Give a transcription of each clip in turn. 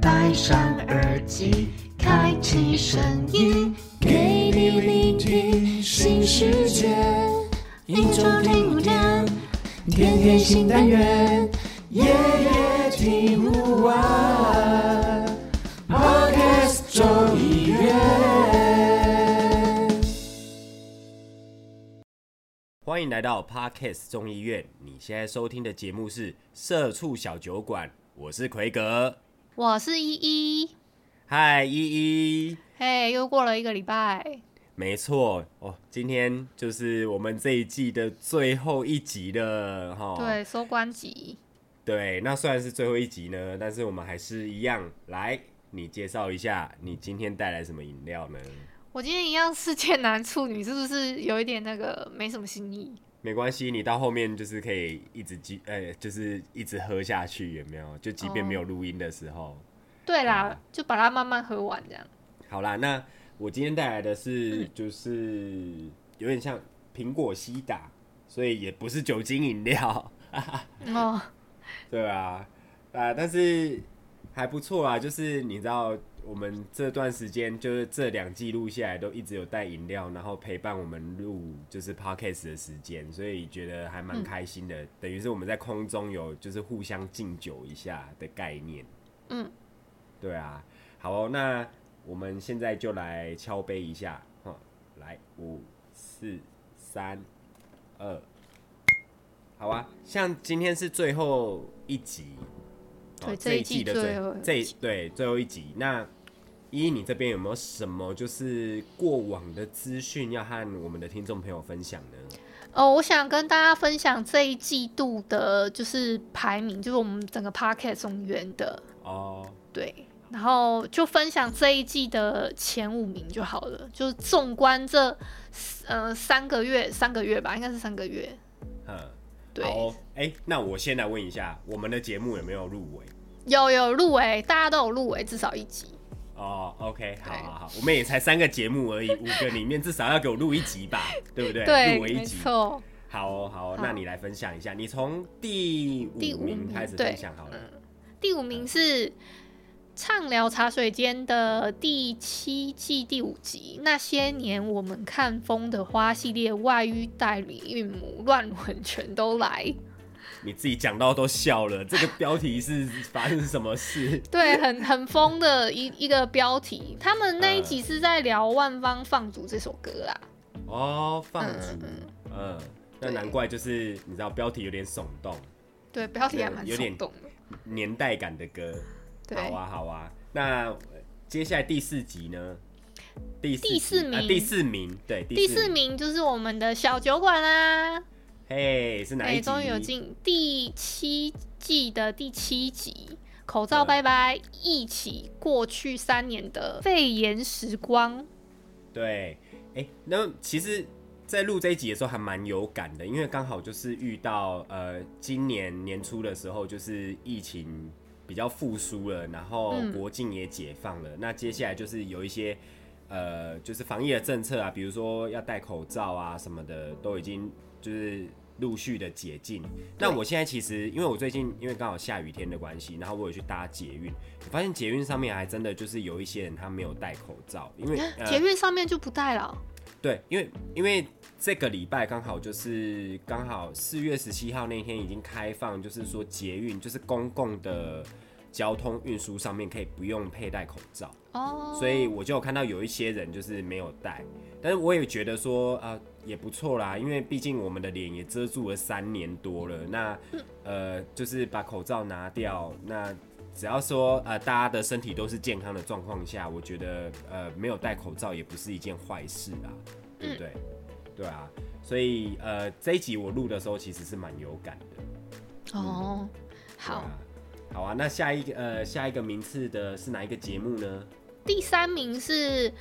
戴上耳机，开启声音，给你聆听新世界。一周听五天，天天新单元，夜夜听不完。Podcast 众议院，欢迎来到 Podcast 众议院。你现在收听的节目是《社畜小酒馆》，我是奎格。我是依依，嗨，依依，嘿，又过了一个礼拜，没错。哦，今天就是我们这一季的最后一集了，哈，对，收官集，对，那虽然是最后一集呢，但是我们还是一样，来，你介绍一下，你今天带来什么饮料呢？我今天一样是贱男处女，是不是有一点那个没什么新意？没关系，你到后面就是可以一直记，呃、欸，就是一直喝下去，有没有？就即便没有录音的时候。哦、对啦，啊、就把它慢慢喝完这样。好啦，那我今天带来的是，就是有点像苹果西打，所以也不是酒精饮料。哦。对啊，啊，但是还不错啊，就是你知道。我们这段时间就是这两季录下来，都一直有带饮料，然后陪伴我们录就是 podcast 的时间，所以觉得还蛮开心的。嗯、等于是我们在空中有就是互相敬酒一下的概念。嗯，对啊，好哦，那我们现在就来敲杯一下，哈，来五四三二，好啊，像今天是最后一集。对，这一季的最后这对最后一集，那依依你这边有没有什么就是过往的资讯要和我们的听众朋友分享呢？哦，我想跟大家分享这一季度的就是排名，就是我们整个 Podcast 众议院的哦，对，然后就分享这一季的前五名就好了。就是纵观这呃三个月，三个月吧，应该是三个月。嗯，对。好，哎，那我先来问一下，我们的节目有没有入围？有有入围，大家都有入围，至少一集。哦，OK，好好好，我们也才三个节目而已，五个里面至少要给我录一集吧，对不对？对，一集。没错。好哦，好哦，那你来分享一下，你从第五名开始分享好了。第五名是畅聊茶水间的第七季第五集，那些年我们看风的花系列外遇代理孕母乱伦全都来。你自己讲到都笑了，这个标题是 发生什么事？对，很很疯的一一个标题。他们那一集是在聊《万方放逐》这首歌啦。哦，放逐，嗯，那难怪就是你知道标题有点耸动。对，标题还蛮有点动年代感的歌。好啊，好啊。那接下来第四集呢？第第四名，第四名，对，第四名就是我们的小酒馆啦。嘿，是哪一集？终于有进第七季的第七集，口罩拜拜，一起过去三年的肺炎时光。对，哎，那其实，在录这一集的时候还蛮有感的，因为刚好就是遇到呃，今年年初的时候，就是疫情比较复苏了，然后国境也解放了，嗯、那接下来就是有一些呃，就是防疫的政策啊，比如说要戴口罩啊什么的，都已经就是。陆续的解禁，那我现在其实因为我最近因为刚好下雨天的关系，然后我有去搭捷运，我发现捷运上面还真的就是有一些人他没有戴口罩，因为捷运上面就不戴了。对，因为因为这个礼拜刚好就是刚好四月十七号那天已经开放，就是说捷运就是公共的交通运输上面可以不用佩戴口罩哦，所以我就看到有一些人就是没有戴，但是我也觉得说啊。也不错啦，因为毕竟我们的脸也遮住了三年多了。那呃，就是把口罩拿掉，那只要说呃大家的身体都是健康的状况下，我觉得呃没有戴口罩也不是一件坏事啊，对不对？嗯、对啊，所以呃这一集我录的时候其实是蛮有感的。哦，嗯、好、啊，好啊。那下一个呃下一个名次的是哪一个节目呢？第三名是。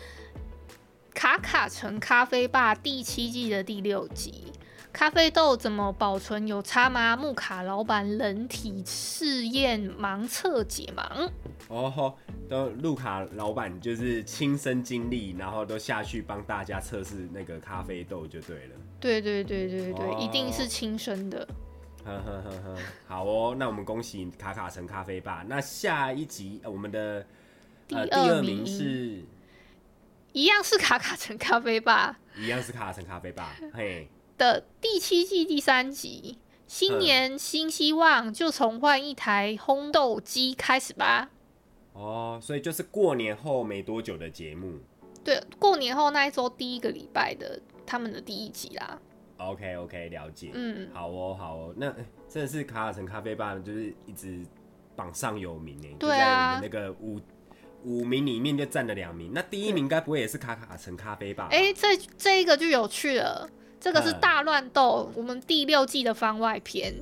卡卡城咖啡吧第七季的第六集，咖啡豆怎么保存有差吗？木卡老板人体试验盲测解盲。哦吼，都路卡老板就是亲身经历，然后都下去帮大家测试那个咖啡豆就对了。对对对对对，哦、一定是亲身的。呵呵呵呵，好哦，那我们恭喜卡卡城咖啡吧。那下一集我们的第二、呃、第二名是，一样是卡卡城咖啡吧，一样是卡卡城咖啡吧，嘿的第七季第三集，新年新希望，就从换一台烘豆机开始吧。哦，所以就是过年后没多久的节目。对，过年后那一周第一个礼拜的他们的第一集啦。OK OK，了解。嗯，好哦好哦，那真的是卡卡城咖啡吧，就是一直榜上有名呢。对啊。在我们那个五五名里面就占了两名，那第一名该不会也是卡卡城咖啡吧？哎，这这一个就有趣了，这个是大乱斗，我们第六季的番外篇。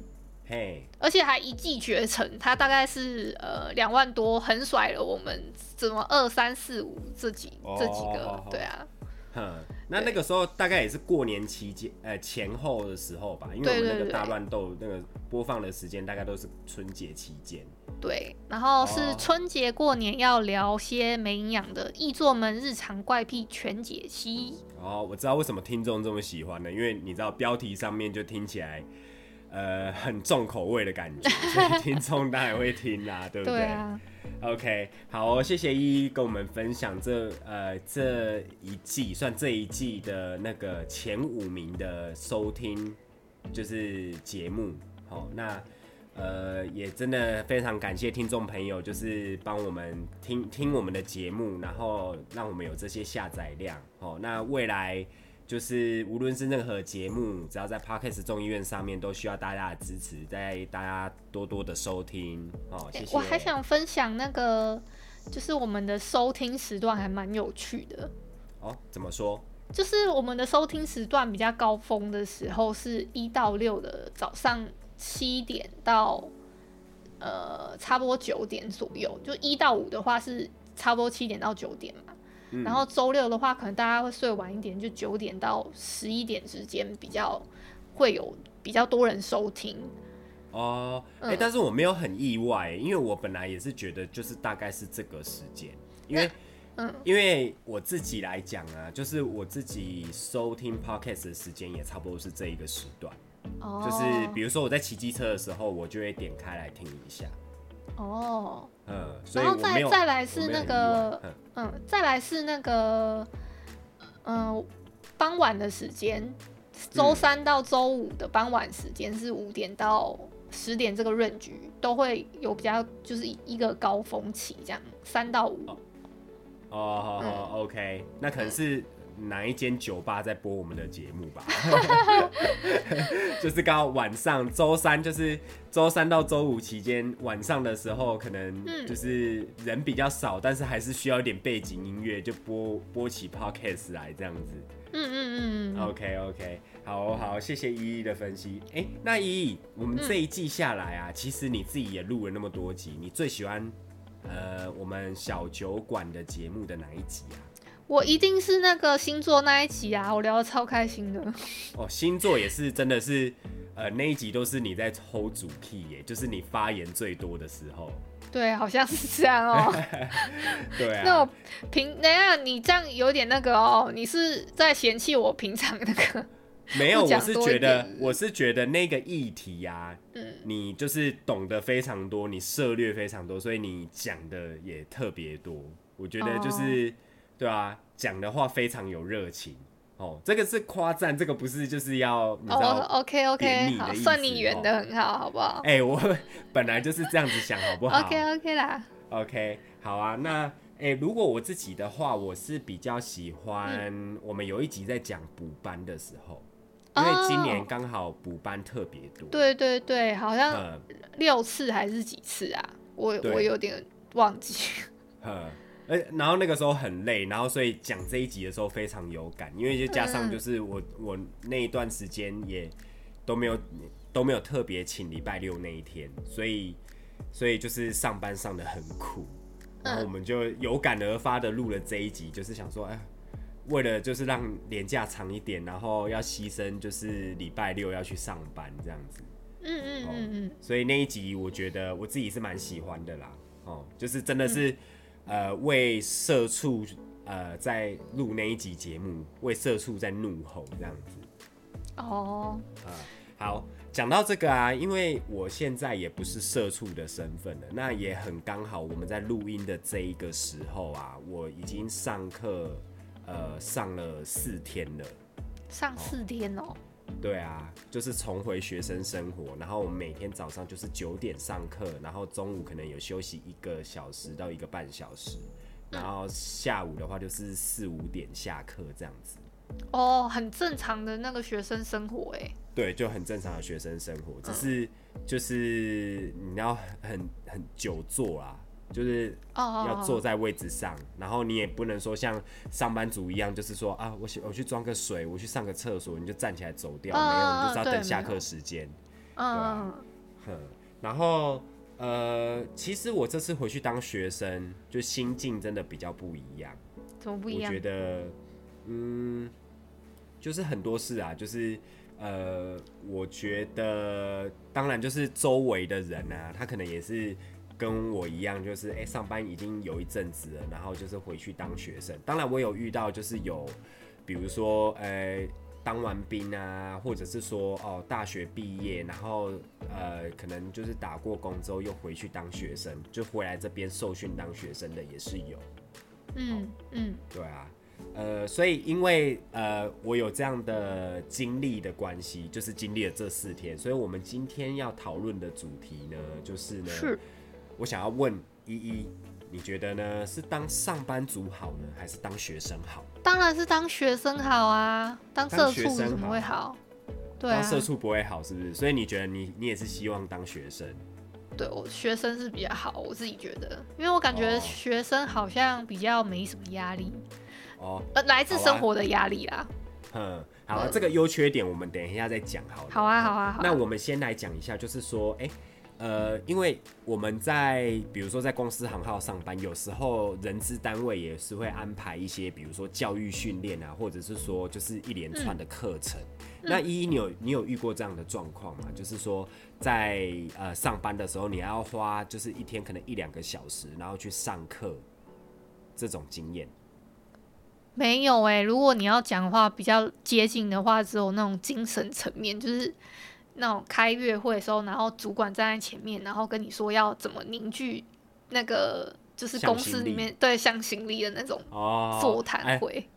嘿，而且还一骑绝尘，他大概是呃两万多，横甩了我们怎么二三四五这几、哦、这几个，哦、对啊。哼，那那个时候大概也是过年期间，呃前后的时候吧，因为我们那个大乱斗那个播放的时间大概都是春节期间。对，然后是春节过年要聊些没营养的易作们日常怪癖全解析。哦，我知道为什么听众这么喜欢呢？因为你知道标题上面就听起来。呃，很重口味的感觉，所以听众当然会听啦，对不对？对啊。OK，好，谢谢依依跟我们分享这呃这一季算这一季的那个前五名的收听就是节目。好，那呃也真的非常感谢听众朋友，就是帮我们听听我们的节目，然后让我们有这些下载量。好，那未来。就是无论是任何节目，只要在 Podcast 众议院上面，都需要大家的支持，在大家多多的收听哦。谢谢。我还想分享那个，就是我们的收听时段还蛮有趣的。哦，怎么说？就是我们的收听时段比较高峰的时候，是一到六的早上七点到呃差不多九点左右，就一到五的话是差不多七点到九点嘛。然后周六的话，可能大家会睡晚一点，就九点到十一点之间比较会有比较多人收听。哦，哎、欸，但是我没有很意外，因为我本来也是觉得就是大概是这个时间，因为嗯，因为我自己来讲啊，就是我自己收听 podcast 的时间也差不多是这一个时段。哦，就是比如说我在骑机车的时候，我就会点开来听一下。哦，嗯，然后再再来是那个，嗯，再来是那个，嗯，傍晚的时间，周三到周五的傍晚时间是五点到十点，这个 range 都会有比较，就是一个高峰期这样，三到五。哦，好好，OK，那可能是。哪一间酒吧在播我们的节目吧？就是刚好晚上周三，就是周三到周五期间晚上的时候，可能就是人比较少，但是还是需要一点背景音乐，就播播起 podcast 来这样子。嗯嗯嗯 OK OK，好好，谢谢依依的分析。哎、欸，那依依，我们这一季下来啊，其实你自己也录了那么多集，你最喜欢呃我们小酒馆的节目的哪一集啊？我一定是那个星座那一集啊，我聊的超开心的。哦，星座也是，真的是，呃，那一集都是你在抽主 key 耶，就是你发言最多的时候。对，好像是这样哦。对啊。那我平，等下你这样有点那个哦，你是在嫌弃我平常那个？没有，我是觉得，我是觉得那个议题呀、啊，嗯，你就是懂得非常多，你涉猎非常多，所以你讲的也特别多。我觉得就是。哦对啊，讲的话非常有热情哦，这个是夸赞，这个不是就是要你知道？OK OK，好，算你圆的很好，好不好？哎、欸，我本来就是这样子想，好不好？OK OK 啦，OK，好啊。那哎、欸，如果我自己的话，我是比较喜欢我们有一集在讲补班的时候，嗯、因为今年刚好补班特别多。对对对，好像六次还是几次啊？我我有点忘记。然后那个时候很累，然后所以讲这一集的时候非常有感，因为就加上就是我我那一段时间也都没有都没有特别请礼拜六那一天，所以所以就是上班上的很苦，然后我们就有感而发的录了这一集，就是想说，哎，为了就是让年假长一点，然后要牺牲就是礼拜六要去上班这样子，嗯嗯嗯嗯，所以那一集我觉得我自己是蛮喜欢的啦，哦，就是真的是。呃，为社畜呃在录那一集节目，为社畜在怒吼这样子。哦。啊，好，讲讲到这个啊，因为我现在也不是社畜的身份了，那也很刚好，我们在录音的这一个时候啊，我已经上课，呃，上了四天了。上四天哦。对啊，就是重回学生生活，然后我们每天早上就是九点上课，然后中午可能有休息一个小时到一个半小时，然后下午的话就是四五点下课这样子。哦，很正常的那个学生生活哎。对，就很正常的学生生活，只是就是你要很很久坐啊，就是要坐在位置上，然后你也不能说像上班族一样，就是说啊，我去我去装个水，我去上个厕所，你就站起来走掉，没有，你就是要等下课时间。嗯，哼，然后呃，其实我这次回去当学生，就心境真的比较不一样。怎么不一样？我觉得，嗯。就是很多事啊，就是呃，我觉得当然就是周围的人啊，他可能也是跟我一样，就是哎、欸，上班已经有一阵子了，然后就是回去当学生。当然我有遇到就是有，比如说呃、欸，当完兵啊，或者是说哦，大学毕业，然后呃，可能就是打过工之后又回去当学生，就回来这边受训当学生的也是有。嗯嗯，对啊。呃，所以因为呃，我有这样的经历的关系，就是经历了这四天，所以我们今天要讨论的主题呢，就是呢，是我想要问依依，你觉得呢，是当上班族好呢，还是当学生好？当然是当学生好啊，当社畜怎么会好？对啊，当社畜不会好，是不是？所以你觉得你你也是希望当学生？对，我学生是比较好，我自己觉得，因为我感觉学生好像比较没什么压力。哦，呃，来自生活的压力啦。嗯，好啊，这个优缺点我们等一下再讲好了。好啊，好啊，好啊。那我们先来讲一下，就是说，哎，呃，因为我们在比如说在公司行号上班，有时候人资单位也是会安排一些，比如说教育训练啊，或者是说就是一连串的课程。嗯、那依依，你有你有遇过这样的状况吗？就是说在呃上班的时候，你还要花就是一天可能一两个小时，然后去上课这种经验。没有哎、欸，如果你要讲的话，比较接近的话，只有那种精神层面，就是那种开月会的时候，然后主管站在前面，然后跟你说要怎么凝聚那个，就是公司里面对向心力的那种座谈会。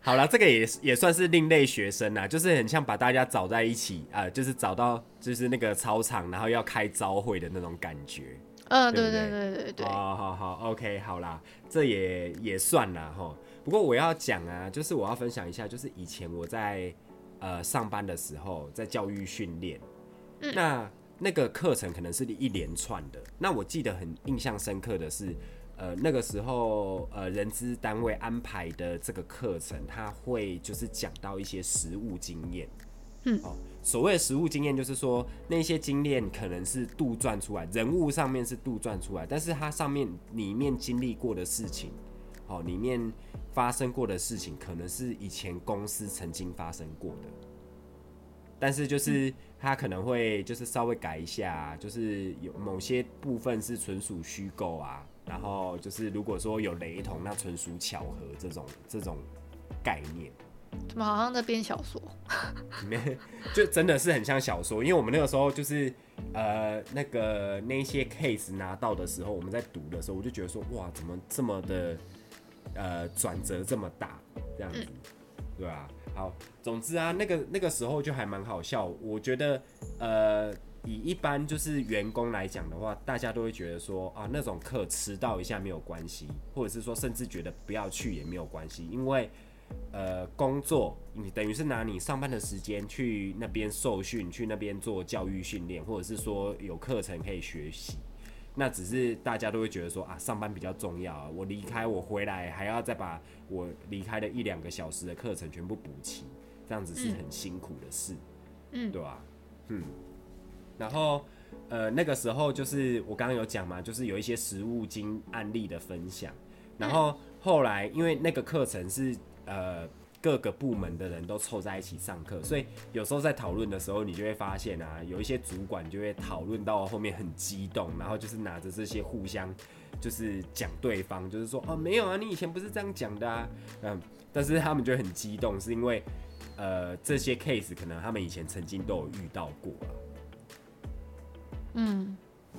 好了，这个也也算是另类学生啊，就是很像把大家找在一起啊、呃，就是找到就是那个操场，然后要开招会的那种感觉。嗯，对对对对对。好好好，OK，好啦，这也也算啦哈。不过我要讲啊，就是我要分享一下，就是以前我在呃上班的时候，在教育训练，嗯、那那个课程可能是一连串的。那我记得很印象深刻的是，呃那个时候呃人资单位安排的这个课程，他会就是讲到一些实务经验。嗯，哦，所谓的实物经验，就是说那些经验可能是杜撰出来，人物上面是杜撰出来，但是它上面里面经历过的事情，哦，里面。发生过的事情可能是以前公司曾经发生过的，但是就是他可能会就是稍微改一下，就是有某些部分是纯属虚构啊，然后就是如果说有雷同，那纯属巧合这种这种概念。怎么好像在编小说？里面，就真的是很像小说，因为我们那个时候就是呃那个那些 case 拿到的时候，我们在读的时候，我就觉得说哇，怎么这么的。呃，转折这么大，这样子，嗯、对啊，好，总之啊，那个那个时候就还蛮好笑。我觉得，呃，以一般就是员工来讲的话，大家都会觉得说啊，那种课迟到一下没有关系，或者是说甚至觉得不要去也没有关系，因为呃，工作你等于是拿你上班的时间去那边受训，去那边做教育训练，或者是说有课程可以学习。那只是大家都会觉得说啊，上班比较重要啊，我离开我回来还要再把我离开的一两个小时的课程全部补齐，这样子是很辛苦的事，嗯，对吧？嗯，然后呃那个时候就是我刚刚有讲嘛，就是有一些实物经案例的分享，然后后来因为那个课程是呃。各个部门的人都凑在一起上课，所以有时候在讨论的时候，你就会发现啊，有一些主管就会讨论到后面很激动，然后就是拿着这些互相就是讲对方，就是说哦没有啊，你以前不是这样讲的啊，嗯，但是他们就很激动，是因为呃这些 case 可能他们以前曾经都有遇到过啊，嗯，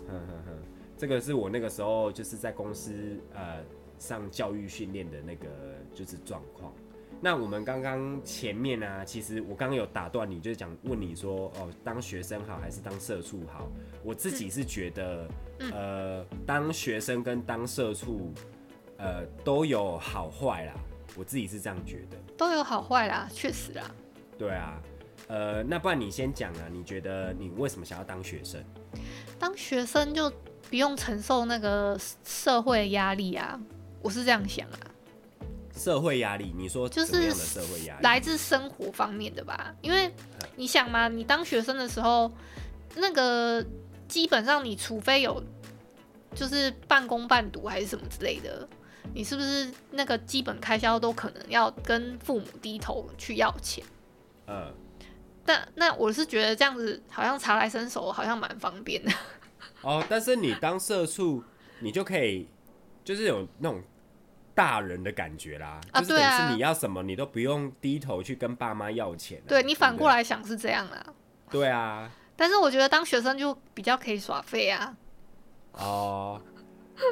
哼哼哼，这个是我那个时候就是在公司呃上教育训练的那个就是状况。那我们刚刚前面呢、啊，其实我刚刚有打断你，就是讲问你说哦，当学生好还是当社畜好？我自己是觉得，嗯、呃，当学生跟当社畜，呃，都有好坏啦。我自己是这样觉得，都有好坏啦，确实啦。对啊，呃，那不然你先讲啊，你觉得你为什么想要当学生？当学生就不用承受那个社会压力啊，我是这样想啊。社会压力，你说就是社会压力来自生活方面的吧？因为你想嘛，你当学生的时候，那个基本上你除非有就是半工半读还是什么之类的，你是不是那个基本开销都可能要跟父母低头去要钱？嗯，但那我是觉得这样子好像茶来伸手，好像蛮方便的。哦，但是你当社畜，你就可以就是有那种。大人的感觉啦，啊、就是等于是你要什么，你都不用低头去跟爸妈要钱。对，你反过来想是这样啦。对啊，但是我觉得当学生就比较可以耍废啊。哦，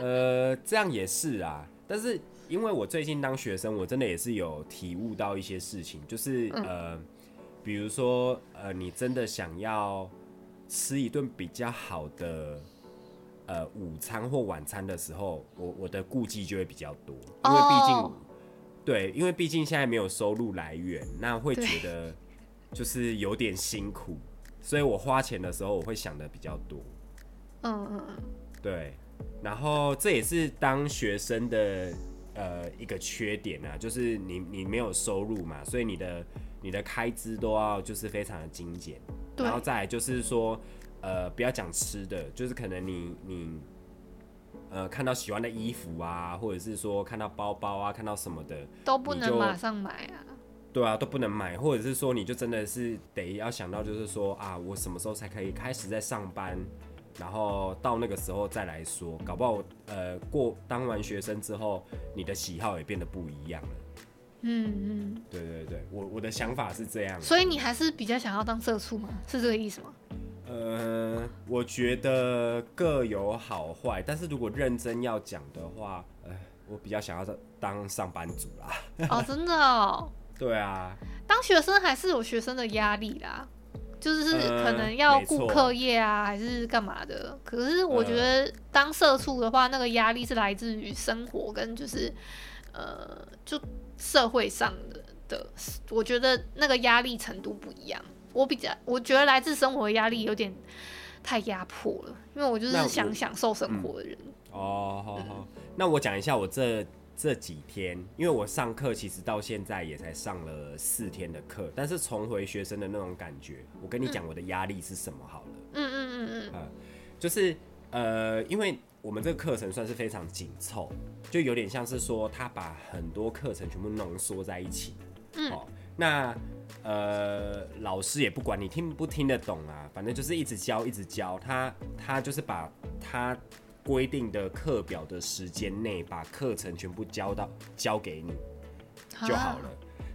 呃，这样也是啊。但是因为我最近当学生，我真的也是有体悟到一些事情，就是、嗯、呃，比如说呃，你真的想要吃一顿比较好的。呃，午餐或晚餐的时候，我我的顾忌就会比较多，因为毕竟，oh. 对，因为毕竟现在没有收入来源，那会觉得就是有点辛苦，所以我花钱的时候我会想的比较多。嗯嗯嗯，对，然后这也是当学生的呃一个缺点啊，就是你你没有收入嘛，所以你的你的开支都要就是非常的精简，然后再来就是说。呃，不要讲吃的，就是可能你你，呃，看到喜欢的衣服啊，或者是说看到包包啊，看到什么的，都不能马上买啊。对啊，都不能买，或者是说你就真的是得要想到，就是说啊，我什么时候才可以开始在上班，然后到那个时候再来说，搞不好呃过当完学生之后，你的喜好也变得不一样了。嗯嗯，对对对，我我的想法是这样。所以你还是比较想要当社畜吗？是这个意思吗？呃，我觉得各有好坏，但是如果认真要讲的话，呃，我比较想要当上班族啦。哦，真的哦。对啊。当学生还是有学生的压力啦，就是可能要顾课业啊，呃、还是干嘛的。可是我觉得当社畜的话，那个压力是来自于生活跟就是呃，就社会上的的，我觉得那个压力程度不一样。我比较，我觉得来自生活的压力有点太压迫了，因为我就是想享受生活的人。嗯、哦，好好，那我讲一下我这这几天，因为我上课其实到现在也才上了四天的课，但是重回学生的那种感觉，我跟你讲我的压力是什么好了。嗯嗯嗯嗯，呃，就是呃，因为我们这个课程算是非常紧凑，就有点像是说他把很多课程全部浓缩在一起。嗯，好，那。呃，老师也不管你听不听得懂啊，反正就是一直教，一直教。他他就是把他规定的课表的时间内，把课程全部教到教给你就好了。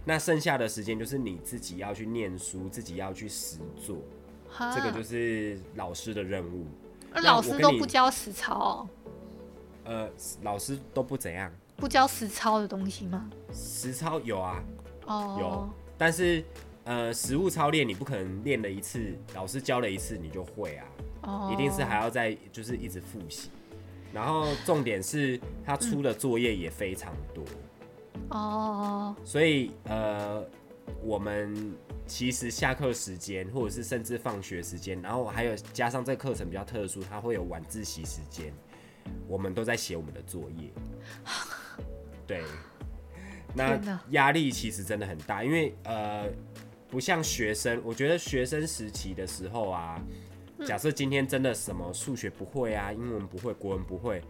那剩下的时间就是你自己要去念书，自己要去实做。这个就是老师的任务。那老师都不教实操哦？呃，老师都不怎样？不教实操的东西吗？实操有啊，哦，有。但是，呃，实物操练你不可能练了一次，老师教了一次你就会啊，oh. 一定是还要再就是一直复习。然后重点是他出的作业也非常多哦，oh. 所以呃，我们其实下课时间或者是甚至放学时间，然后还有加上这个课程比较特殊，它会有晚自习时间，我们都在写我们的作业，对。那压力其实真的很大，因为呃，不像学生，我觉得学生时期的时候啊，假设今天真的什么数学不会啊，英文不会，国文不会，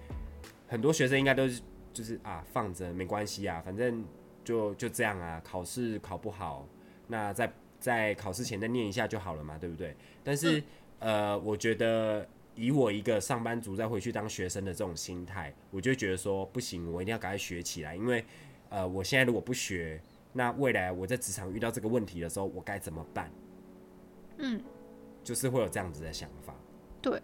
很多学生应该都是就是啊放着没关系啊，反正就就这样啊，考试考不好，那在在考试前再念一下就好了嘛，对不对？但是呃，我觉得以我一个上班族再回去当学生的这种心态，我就觉得说不行，我一定要赶快学起来，因为。呃，我现在如果不学，那未来我在职场遇到这个问题的时候，我该怎么办？嗯，就是会有这样子的想法。对，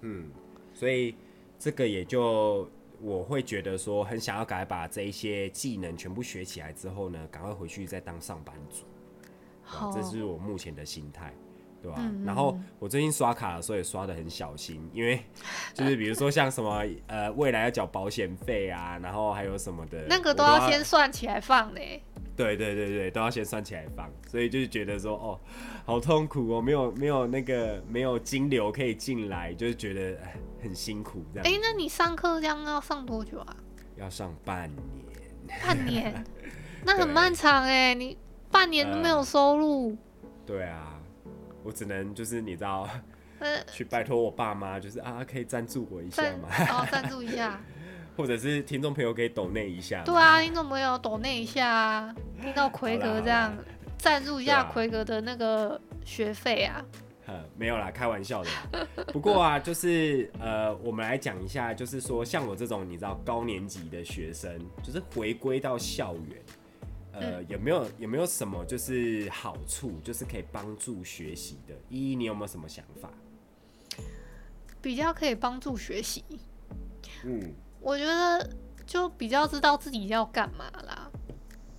嗯，所以这个也就我会觉得说，很想要赶快把这一些技能全部学起来之后呢，赶快回去再当上班族。好，这是我目前的心态。对吧、啊？嗯嗯，然后我最近刷卡的时候也刷的很小心，因为 就是比如说像什么呃未来要缴保险费啊，然后还有什么的，那个都要先算起来放呢。对对对对，都要先算起来放，所以就是觉得说哦，好痛苦哦，没有没有那个没有金流可以进来，就是觉得很辛苦这样。哎，那你上课这样要上多久啊？要上半年。半年？那很漫长哎，你半年都没有收入。呃、对啊。我只能就是你知道，呃、去拜托我爸妈，就是啊，可以赞助我一下吗？哦，赞助一下，或者是听众朋友可以抖内一下。对啊，听众朋友抖内一下啊，听到奎格这样赞助一下奎格的那个学费啊。没有啦，开玩笑的。不过啊，就是呃，我们来讲一下，就是说像我这种你知道高年级的学生，就是回归到校园。呃，有没有有没有什么就是好处，就是可以帮助学习的？依依，你有没有什么想法？比较可以帮助学习。嗯，我觉得就比较知道自己要干嘛啦，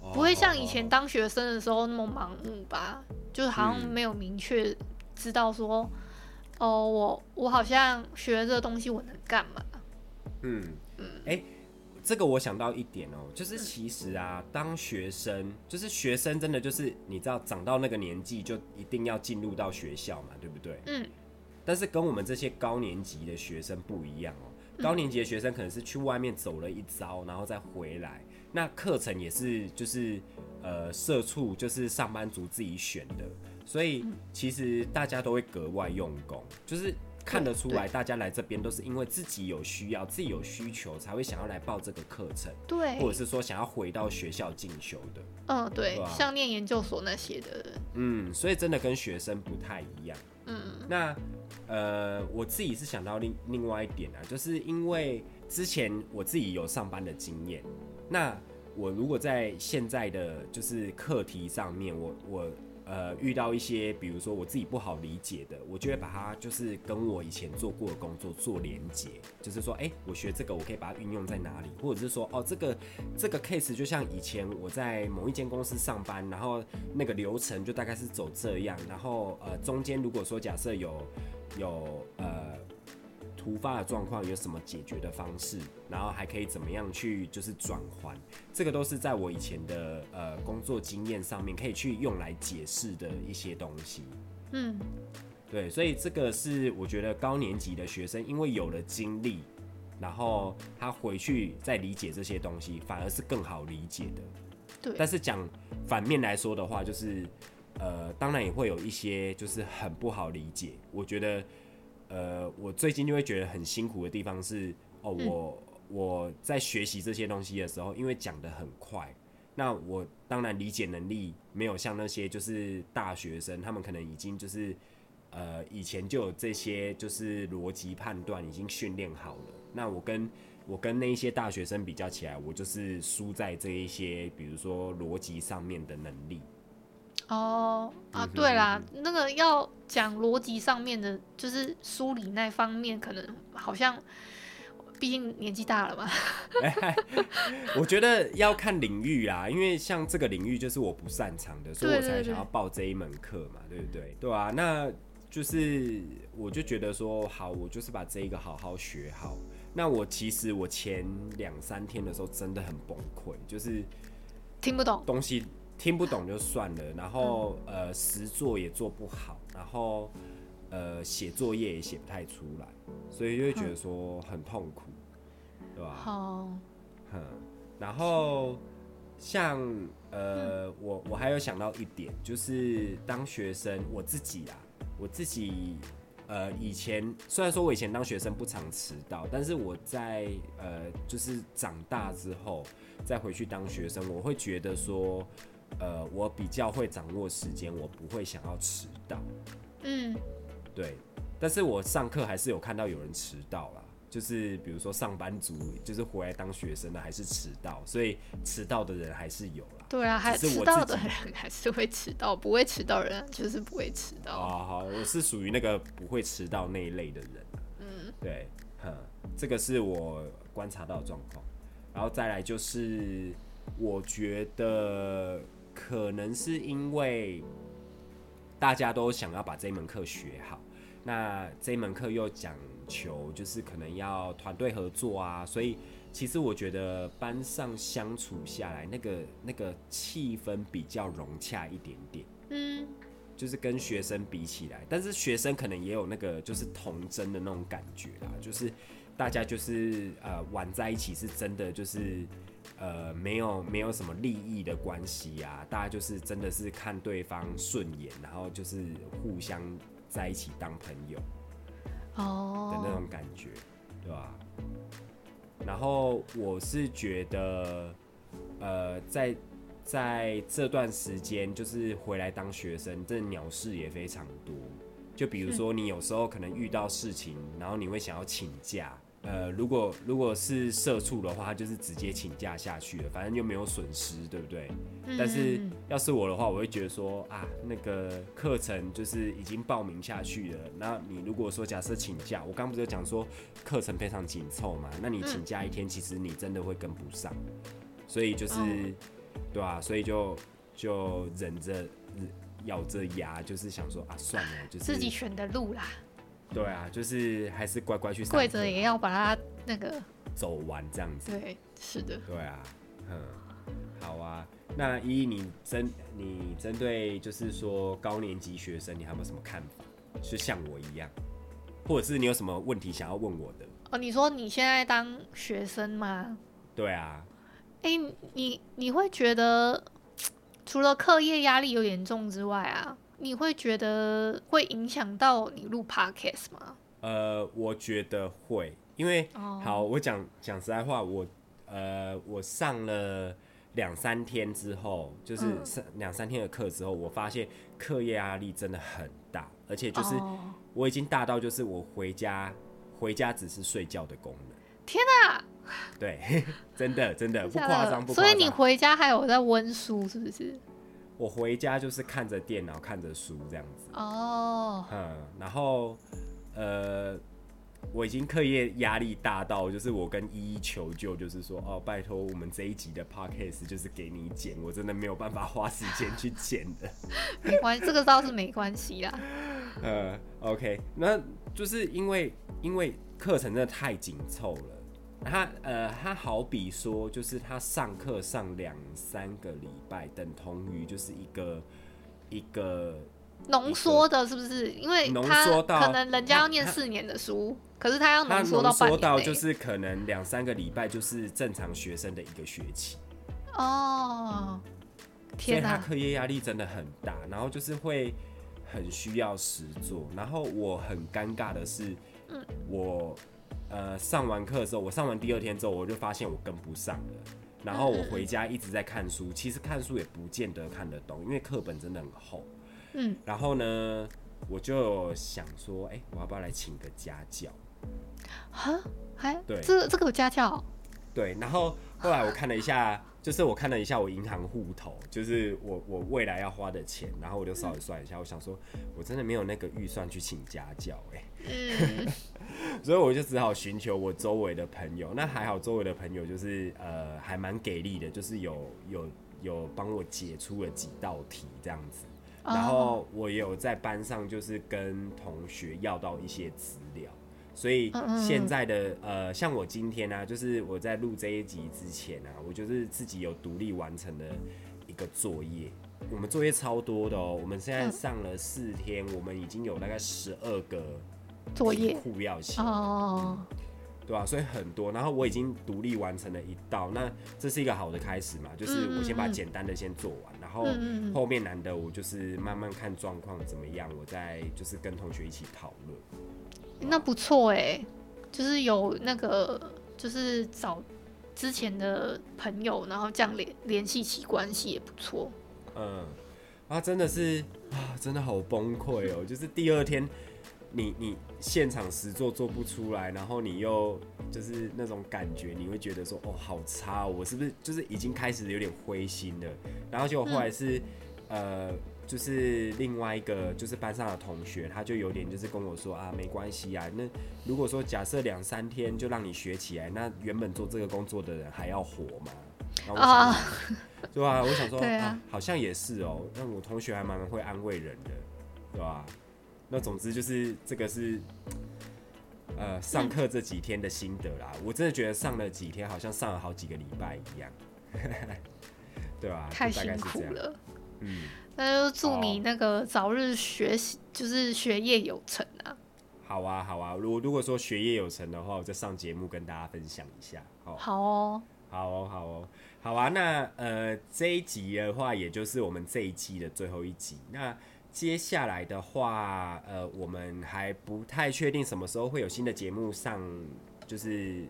哦、不会像以前当学生的时候那么盲目吧？哦、就是好像没有明确知道说，嗯、哦，我我好像学这个东西我能干嘛？嗯嗯，哎、欸。这个我想到一点哦，就是其实啊，当学生就是学生，真的就是你知道，长到那个年纪就一定要进入到学校嘛，对不对？嗯。但是跟我们这些高年级的学生不一样哦，高年级的学生可能是去外面走了一遭，然后再回来，那课程也是就是呃社畜就是上班族自己选的，所以其实大家都会格外用功，就是。看得出来，大家来这边都是因为自己有需要、自己有需求，才会想要来报这个课程。对，或者是说想要回到学校进修的。嗯，对？像念研究所那些的。嗯，所以真的跟学生不太一样。嗯，那呃，我自己是想到另另外一点啊，就是因为之前我自己有上班的经验，那我如果在现在的就是课题上面，我我。呃，遇到一些比如说我自己不好理解的，我就会把它就是跟我以前做过的工作做连接，就是说，哎、我学这个，我可以把它运用在哪里？或者是说，哦，这个这个 case 就像以前我在某一间公司上班，然后那个流程就大概是走这样，然后呃，中间如果说假设有有呃。突发的状况有什么解决的方式，然后还可以怎么样去就是转换，这个都是在我以前的呃工作经验上面可以去用来解释的一些东西。嗯，对，所以这个是我觉得高年级的学生因为有了经历，然后他回去再理解这些东西，反而是更好理解的。对，但是讲反面来说的话，就是呃，当然也会有一些就是很不好理解，我觉得。呃，我最近就会觉得很辛苦的地方是，哦，我我在学习这些东西的时候，因为讲得很快，那我当然理解能力没有像那些就是大学生，他们可能已经就是呃以前就有这些就是逻辑判断已经训练好了。那我跟我跟那一些大学生比较起来，我就是输在这一些比如说逻辑上面的能力。哦啊，对啦，那个要讲逻辑上面的，就是梳理那方面，可能好像，毕竟年纪大了嘛。我觉得要看领域啦，因为像这个领域就是我不擅长的，所以我才想要报这一门课嘛，对不对？对啊，那就是我就觉得说，好，我就是把这一个好好学好。那我其实我前两三天的时候真的很崩溃，就是听不懂东西。听不懂就算了，然后呃，实作也做不好，然后呃，写作业也写不太出来，所以就会觉得说很痛苦，对吧？好，嗯，然后像呃，我我还有想到一点，就是当学生我自己啊，我自己呃，以前虽然说我以前当学生不常迟到，但是我在呃，就是长大之后再回去当学生，我会觉得说。呃，我比较会掌握时间，我不会想要迟到。嗯，对。但是我上课还是有看到有人迟到啦，就是比如说上班族，就是回来当学生的还是迟到，所以迟到的人还是有啦。对啊，还是迟到的人还是会迟到，不会迟到的人就是不会迟到。哦，好，我是属于那个不会迟到那一类的人。嗯，对，哼，这个是我观察到的状况。然后再来就是，我觉得可能是因为大家都想要把这门课学好，那这门课又讲求就是可能要团队合作啊，所以其实我觉得班上相处下来，那个那个气氛比较融洽一点点。嗯，就是跟学生比起来，但是学生可能也有那个就是童真的那种感觉啦，就是。大家就是呃玩在一起，是真的就是呃没有没有什么利益的关系啊，大家就是真的是看对方顺眼，然后就是互相在一起当朋友哦的那种感觉，oh. 对吧？然后我是觉得呃在在这段时间就是回来当学生，这鸟事也非常多。就比如说你有时候可能遇到事情，然后你会想要请假。呃，如果如果是社畜的话，他就是直接请假下去了，反正又没有损失，对不对？嗯。但是要是我的话，我会觉得说啊，那个课程就是已经报名下去了。那你如果说假设请假，我刚不是讲说课程非常紧凑嘛？那你请假一天，其实你真的会跟不上。所以就是，对啊，所以就就忍着咬着牙，就是想说啊，算了，就是自己选的路啦。对啊，就是还是乖乖去跪着也要把它那个走完这样子。对，是的。对啊，嗯，好啊。那依依你针你针对就是说高年级学生，你还有没有什么看法？是像我一样，或者是你有什么问题想要问我的？哦，你说你现在当学生吗？对啊。哎、欸，你你会觉得 除了课业压力有点重之外啊？你会觉得会影响到你录 podcast 吗？呃，我觉得会，因为、oh. 好，我讲讲实在话，我呃，我上了两三天之后，就是上两三天的课之后，我发现课业压力真的很大，而且就是我已经大到就是我回家回家只是睡觉的功能。天哪！对，真的真的不夸张，不夸张。所以你回家还有在温书，是不是？我回家就是看着电脑，看着书这样子。哦。嗯，然后，呃，我已经课业压力大到，就是我跟依依求救，就是说，哦，拜托，我们这一集的 podcast 就是给你剪，我真的没有办法花时间去剪的。没关系，这个倒是没关系啦。呃，OK，那就是因为因为课程真的太紧凑了。他呃，他好比说，就是他上课上两三个礼拜，等同于就是一个一个浓缩的，是不是？因为浓缩到可能人家要念四年的书，可是他要浓缩到半年，到就是可能两三个礼拜就是正常学生的一个学期。哦，天哪！所以他课业压力真的很大，然后就是会很需要实做。然后我很尴尬的是，嗯，我。呃，上完课的时候，我上完第二天之后，我就发现我跟不上了。然后我回家一直在看书，其实看书也不见得看得懂，因为课本真的很厚。嗯。然后呢，我就想说，哎、欸，我要不要来请个家教？哈？还？对，这这个有家教？对。然后后来我看了一下，就是我看了一下我银行户头，就是我我未来要花的钱，然后我就稍微算一下，我想说，我真的没有那个预算去请家教、欸，哎。嗯。所以我就只好寻求我周围的朋友，那还好，周围的朋友就是呃还蛮给力的，就是有有有帮我解出了几道题这样子，然后我也有在班上就是跟同学要到一些资料，所以现在的呃像我今天呢、啊，就是我在录这一集之前啊，我就是自己有独立完成的一个作业，我们作业超多的哦，我们现在上了四天，我们已经有大概十二个。作业库要写哦，对吧、啊？所以很多，然后我已经独立完成了一道，那这是一个好的开始嘛？就是我先把简单的先做完，嗯、然后后面难的我就是慢慢看状况怎么样，我再就是跟同学一起讨论。那不错哎，就是有那个就是找之前的朋友，然后这样联联系起关系也不错。嗯，啊，真的是啊，真的好崩溃哦，就是第二天。你你现场实做做不出来，然后你又就是那种感觉，你会觉得说哦好差，我是不是就是已经开始有点灰心了？然后结果后来是、嗯、呃就是另外一个就是班上的同学，他就有点就是跟我说啊，没关系啊，那如果说假设两三天就让你学起来，那原本做这个工作的人还要活吗？啊，对吧？我想说，啊啊、好像也是哦。那我同学还蛮会安慰人的，对吧？那总之就是这个是，呃，上课这几天的心得啦。我真的觉得上了几天，好像上了好几个礼拜一样，对吧？太辛苦了。嗯。那就祝你那个早日学习，就是学业有成啊！好啊，好啊。如果如果说学业有成的话，我再上节目跟大家分享一下。好，好哦，好哦，好哦，好啊。那呃，这一集的话，也就是我们这一季的最后一集。那接下来的话，呃，我们还不太确定什么时候会有新的节目上，就是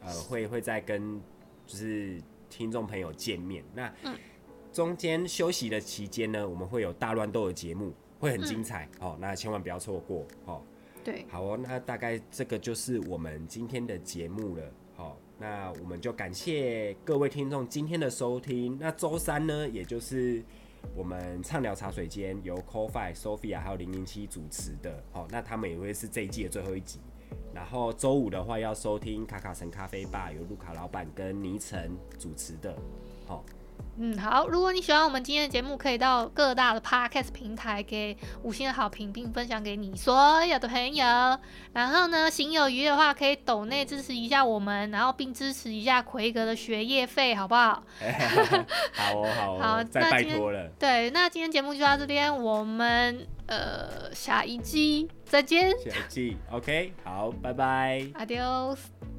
呃，会会再跟就是听众朋友见面。那嗯。中间休息的期间呢，我们会有大乱斗的节目，会很精彩、嗯、哦，那千万不要错过哦。对，好哦，那大概这个就是我们今天的节目了。好、哦，那我们就感谢各位听众今天的收听。那周三呢，也就是我们畅聊茶水间由 CoFi Sophia 还有零零七主持的。哦，那他们也会是这一季的最后一集。然后周五的话要收听卡卡城咖啡吧，由卢卡老板跟倪晨主持的。好、哦。嗯，好。如果你喜欢我们今天的节目，可以到各大的 podcast 平台给五星的好评，并分享给你所有的朋友。然后呢，行有余的话，可以抖内支持一下我们，然后并支持一下奎格的学业费，好不好？好哦，好哦。好，再拜托了。对，那今天节目就到这边，我们呃下一季再见。下一季，OK，好，拜拜。Adios。